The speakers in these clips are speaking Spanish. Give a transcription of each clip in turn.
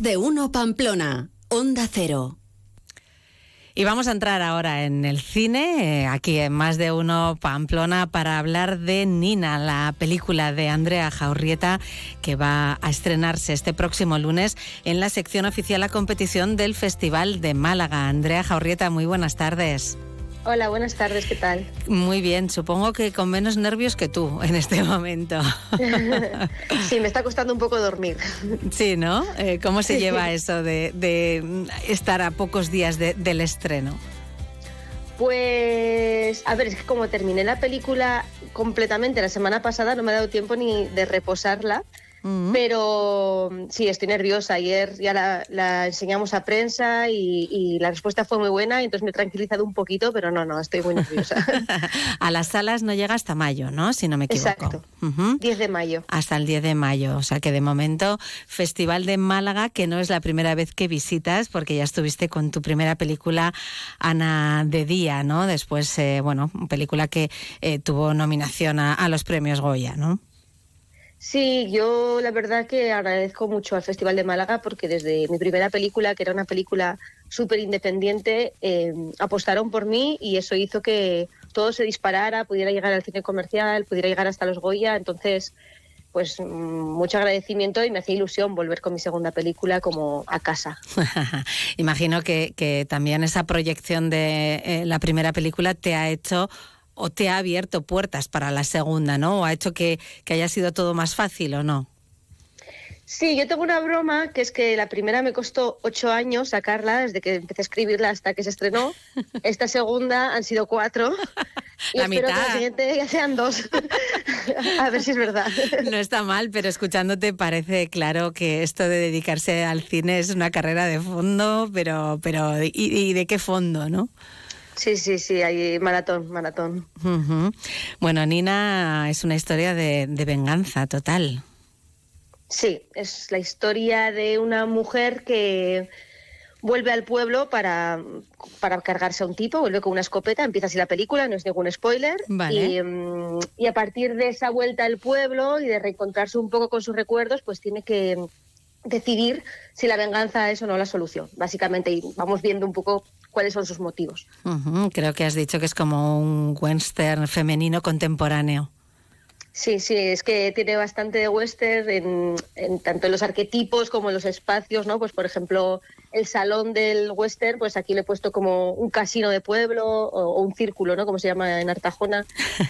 De uno Pamplona, Onda Cero. Y vamos a entrar ahora en el cine, eh, aquí en Más de Uno Pamplona, para hablar de Nina, la película de Andrea Jaurrieta, que va a estrenarse este próximo lunes en la sección oficial a competición del Festival de Málaga. Andrea Jaurrieta, muy buenas tardes. Hola, buenas tardes, ¿qué tal? Muy bien, supongo que con menos nervios que tú en este momento. sí, me está costando un poco dormir. Sí, ¿no? Eh, ¿Cómo se lleva eso de, estar a pocos días del estreno? Pues, a ver, es que como terminé la película completamente la semana pasada, no me ha dado tiempo ni de reposarla. Pero sí, estoy nerviosa. Ayer ya la, enseñamos a prensa y, la respuesta fue muy buena, entonces me he tranquilizado un poquito, pero no, no, estoy muy nerviosa. a las salas no llega hasta mayo, ¿no? Si no me equivoco. Exacto. 10 de mayo. Hasta el 10 de mayo. O sea que de momento, Festival de Málaga, que no es la primera vez que visitas, porque ya estuviste con tu primera película, Ana de Día, ¿no? Después, eh, bueno, película que eh, tuvo nominación a, a los premios Goya, ¿no? Sí, yo la verdad que agradezco mucho al Festival de Málaga porque desde mi primera película, que era una película súper independiente, eh, apostaron por mí y eso hizo que todo se disparara, pudiera llegar al cine comercial, pudiera llegar hasta los Goya. Entonces, pues mm, mucho agradecimiento y me hacía ilusión volver con mi segunda película como a casa. Imagino que, también esa proyección de eh, la primera película te ha hecho o te ha abierto puertas para la segunda, ¿no? ¿O ha hecho que, haya sido todo más fácil o no? Sí, yo tengo una broma que es que la primera me costó ocho años sacarla, desde que empecé a escribirla hasta que se estrenó. Esta segunda han sido cuatro. Y la espero mitad. que la siguiente ya sean dos. a ver si es verdad. No está mal, pero escuchándote parece claro que esto de dedicarse al cine es una carrera de fondo, pero, pero ¿y, y de qué fondo, no? Sí, sí, sí, hay maratón, maratón. Bueno, Nina es una historia de, venganza total. Sí, es la historia de una mujer que vuelve al pueblo para, para cargarse a un tipo, vuelve con una escopeta, empieza así la película, no es ningún spoiler. Y, mm, y, a partir de esa vuelta al pueblo y de reencontrarse un poco con sus recuerdos, pues tiene que decidir si la venganza es o no la solución, básicamente. Y vamos viendo un poco cuáles son sus motivos. Creo que has dicho que es como un western femenino contemporáneo. Sí, sí, es que tiene bastante de western en, tanto en los arquetipos como en los espacios, ¿no? Pues por ejemplo, el salón del western, pues aquí le he puesto como un casino de pueblo o, o un círculo, ¿no? Como se llama en Artajona.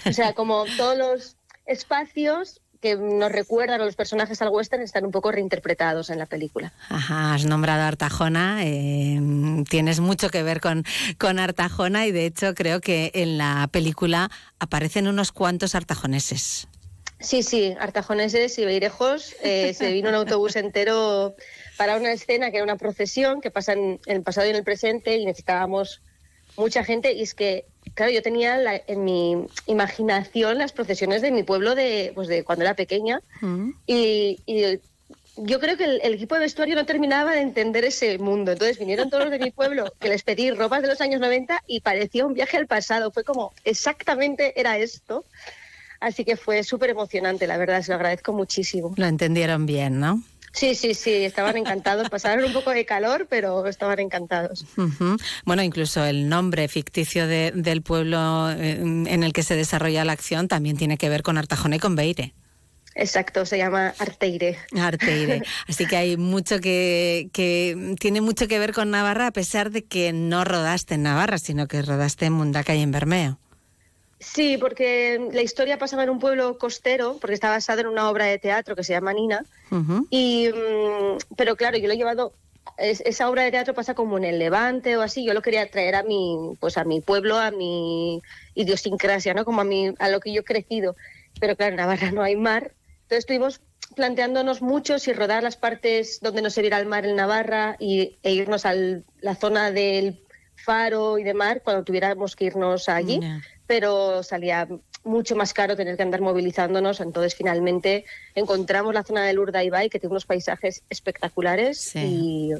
O sea, como todos los espacios que nos recuerdan a los personajes al western están un poco reinterpretados en la película. Ajá, has nombrado a Artajona, eh, tienes mucho que ver con, con Artajona y de hecho creo que en la película aparecen unos cuantos artajoneses. Sí, sí, artajoneses y beirejos. Eh, se vino un autobús entero para una escena que era una procesión que pasa en el pasado y en el presente y necesitábamos mucha gente y es que, claro, yo tenía en mi imaginación las procesiones de mi pueblo de, pues de cuando era pequeña mm. y, yo creo que el, equipo de vestuario no terminaba de entender ese mundo. Entonces vinieron todos los de mi pueblo que les pedí ropas de los años 90 y parecía un viaje al pasado. Fue como, exactamente era esto. Así que fue súper emocionante, la verdad, se lo agradezco muchísimo. Lo entendieron bien, ¿no? Sí, sí, sí, estaban encantados. Pasaron un poco de calor, pero estaban encantados. Bueno, incluso el nombre ficticio del pueblo eh, en el que se desarrolla la acción también tiene que ver con Artajona y con Beire. Exacto, se llama Arteire. Arteire. Así que hay mucho que, que tiene mucho que ver con Navarra, a pesar de que no rodaste en Navarra, sino que rodaste en Mundaca y en Bermeo. Sí, porque la historia pasaba en un pueblo costero, porque está basada en una obra de teatro que se llama Nina. y, mm, pero claro, yo lo he llevado. esa obra de teatro pasa como en el Levante o así. Yo lo quería traer a mi, pues a mi pueblo, a mi idiosincrasia, ¿no? Como a, mi, a lo que yo he crecido. Pero claro, en Navarra no hay mar. Entonces estuvimos planteándonos mucho si rodar las partes donde no se viera el mar en Navarra y, e irnos a la zona del faro y de mar cuando tuviéramos que irnos allí pero salía mucho más caro tener que andar movilizándonos. Entonces, finalmente encontramos la zona del Urdaibai, que tiene unos paisajes espectaculares y,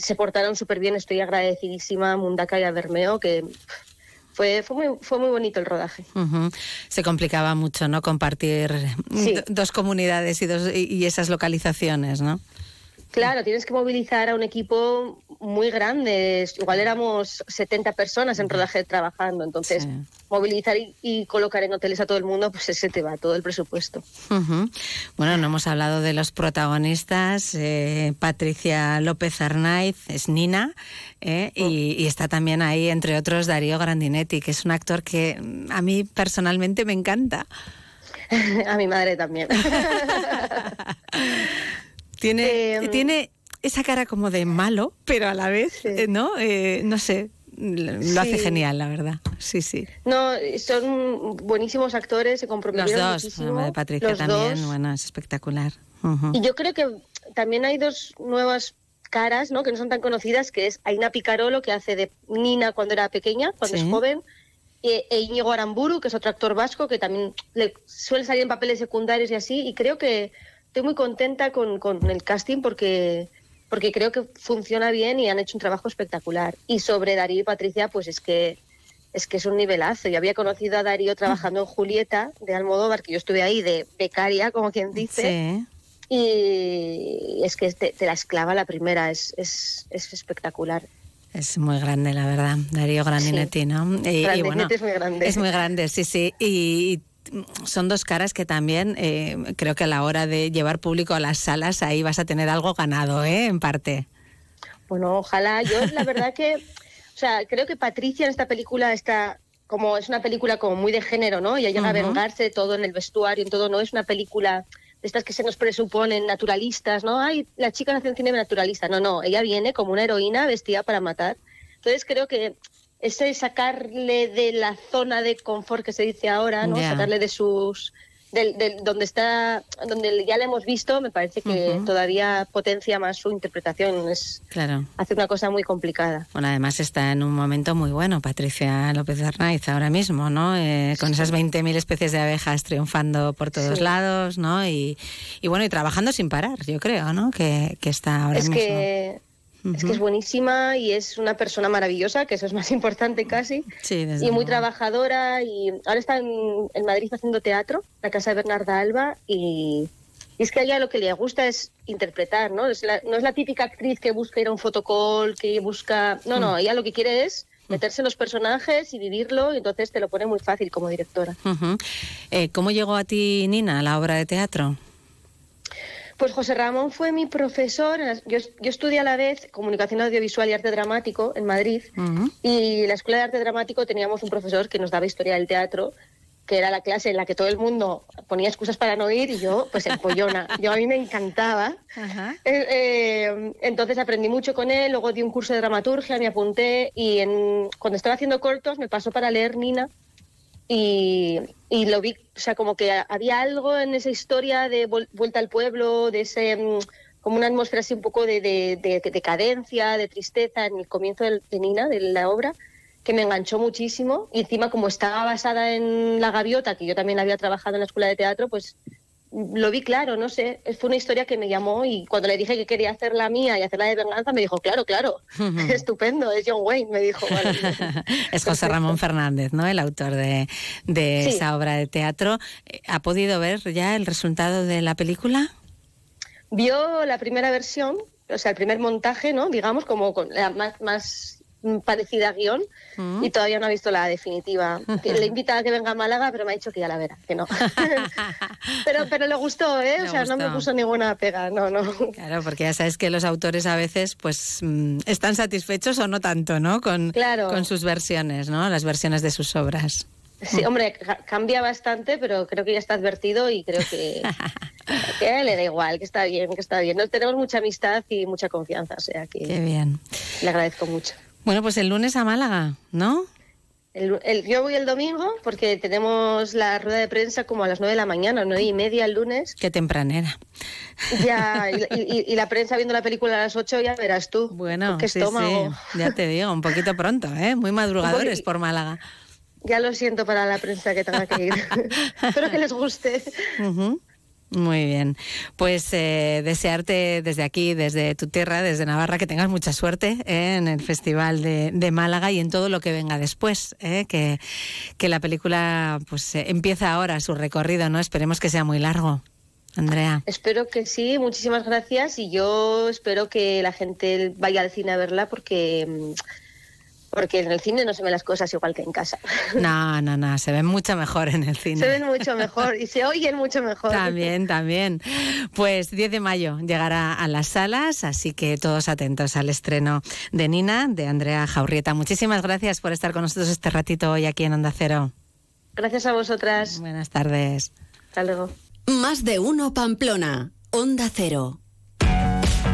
se portaron súper bien. Estoy agradecidísima a Mundaka y a Bermeo, que fue, fue, muy, fue muy bonito el rodaje. Se complicaba mucho, ¿no? Compartir dos comunidades y, dos, y esas localizaciones, ¿no? Claro, tienes que movilizar a un equipo muy grande. Igual éramos 70 personas en rodaje trabajando. Entonces, movilizar y, colocar en hoteles a todo el mundo, pues ese te va todo el presupuesto. Bueno, no hemos hablado de los protagonistas. Eh, Patricia López Arnaiz es Nina. Eh, y, y, está también ahí, entre otros, Darío Grandinetti, que es un actor que a mí personalmente me encanta. a mi madre también. Tiene, em, tiene esa cara como de malo, pero a la vez, eh, ¿no? Eh, no sé, lo hace genial, la verdad. Sí, sí. No, son buenísimos actores, se comprometieron Los dos, de Patricia también, bueno, es espectacular. Y yo creo que también hay dos nuevas caras, ¿no? Que no son tan conocidas, que es Aina Picarolo, que hace de Nina cuando era pequeña, cuando es joven, e, e Íñigo Aramburu, que es otro actor vasco, que también le suele salir en papeles secundarios y así, y creo que estoy muy contenta con, con el casting porque porque creo que funciona bien y han hecho un trabajo espectacular. Y sobre Darío y Patricia, pues es que es que es un nivelazo. Yo había conocido a Darío trabajando en Julieta de Almodóvar, que yo estuve ahí de becaria, como quien dice. Y es que te, la esclava la primera, es, es, es espectacular. Es muy grande, la verdad. Darío Grandinetti, ¿no? Y, bueno, es muy grande. Es muy grande, sí, sí. Y, son dos caras que también eh, creo que a la hora de llevar público a las salas ahí vas a tener algo ganado, ¿eh? En parte. Bueno, ojalá. Yo la verdad que, o sea, creo que Patricia en esta película está como es una película como muy de género, ¿no? Y llega a vengarse todo en el vestuario, en todo, no es una película de estas que se nos presuponen naturalistas, ¿no? Ay, la chica nació en cine naturalista. No, no, ella viene como una heroína vestida para matar. Entonces creo que ese sacarle de la zona de confort que se dice ahora, ¿no? Sacarle de sus del, donde está donde ya le hemos visto me parece que todavía potencia más su interpretación es claro. hace una cosa muy complicada. Bueno además está en un momento muy bueno Patricia López Arnaiz ahora mismo no eh, con esas 20.000 especies de abejas triunfando por todos lados no y, y, bueno y trabajando sin parar yo creo no que, que está ahora es mismo. que es que es buenísima y es una persona maravillosa, que eso es más importante casi. Sí, y muy trabajadora. Y ahora está en, Madrid haciendo teatro, la casa de Bernarda Alba. Y, es que a ella lo que le gusta es interpretar, ¿no? Es no es la típica actriz que busca ir a un fotocall, que busca. No, no, mm. ella lo que quiere es meterse en los personajes y vivirlo, y entonces te lo pone muy fácil como directora. Eh, ¿Cómo llegó a ti, Nina, la obra de teatro? Pues José Ramón fue mi profesor. Yo, estudié a la vez comunicación audiovisual y arte dramático en Madrid. Y en la escuela de arte dramático teníamos un profesor que nos daba historia del teatro, que era la clase en la que todo el mundo ponía excusas para no ir y yo, pues en pollona. yo a mí me encantaba. Eh, eh, entonces aprendí mucho con él. Luego di un curso de dramaturgia, me apunté y en, cuando estaba haciendo cortos me pasó para leer Nina y, y, lo vi, o sea, como que había algo en esa historia de vuelta al pueblo, de ese mm, como una atmósfera así un poco de, de, de, decadencia, de tristeza en el comienzo de, Nina, de la obra, que me enganchó muchísimo. Y encima, como estaba basada en La Gaviota, que yo también había trabajado en la escuela de teatro, pues lo vi claro, no sé, fue una historia que me llamó y cuando le dije que quería hacer la mía y hacer la de venganza, me dijo, claro, claro, estupendo, es John Wayne, me dijo. es José Ramón Fernández, ¿no? El autor de, esa obra de teatro. ¿Ha podido ver ya el resultado de la película? Vio la primera versión, o sea, el primer montaje, ¿no? Digamos, como con la más, más parecida a guion mm. y todavía no ha visto la definitiva. Le invita a que venga a Málaga, pero me ha dicho que ya la verá, que no. pero, pero le gustó, ¿eh? o sea, no me puso ninguna pega, no, no. Claro, porque ya sabes que los autores a veces pues mm, están satisfechos o no tanto, ¿no? Con, con sus versiones, ¿no? Las versiones de sus obras. Sí, hombre, cambia bastante, pero creo que ya está advertido y creo que, que le da igual, que está bien, que está bien. Nos tenemos mucha amistad y mucha confianza, o sea que Qué bien. le agradezco mucho. Bueno, pues el lunes a Málaga, ¿no? El, yo voy el domingo porque tenemos la rueda de prensa como a las nueve de la mañana, nueve y media el lunes. Qué tempranera. Ya, y, la prensa viendo la película a las ocho ya verás tú. Bueno, qué estómago. ya te digo, un poquito pronto, ¿eh? Muy madrugadores por Málaga. Ya lo siento para la prensa que tenga que ir. Espero que les guste. Muy bien. Pues eh, desearte desde aquí, desde tu tierra, desde Navarra, que tengas mucha suerte eh, en el Festival de, Málaga y en todo lo que venga después. Eh, que, que, la película pues empieza ahora su recorrido, ¿no? Esperemos que sea muy largo. Andrea. Espero que sí, muchísimas gracias y yo espero que la gente vaya al cine a verla porque mm, porque en el cine no se ven las cosas igual que en casa. No, no, no, se ven mucho mejor en el cine. Se ven mucho mejor y se oyen mucho mejor. También, también. Pues 10 de mayo llegará a las salas, así que todos atentos al estreno de Nina, de Andrea Jaurrieta. Muchísimas gracias por estar con nosotros este ratito hoy aquí en Onda Cero. Gracias a vosotras. Buenas tardes. Hasta luego. Más de uno Pamplona, Onda Cero.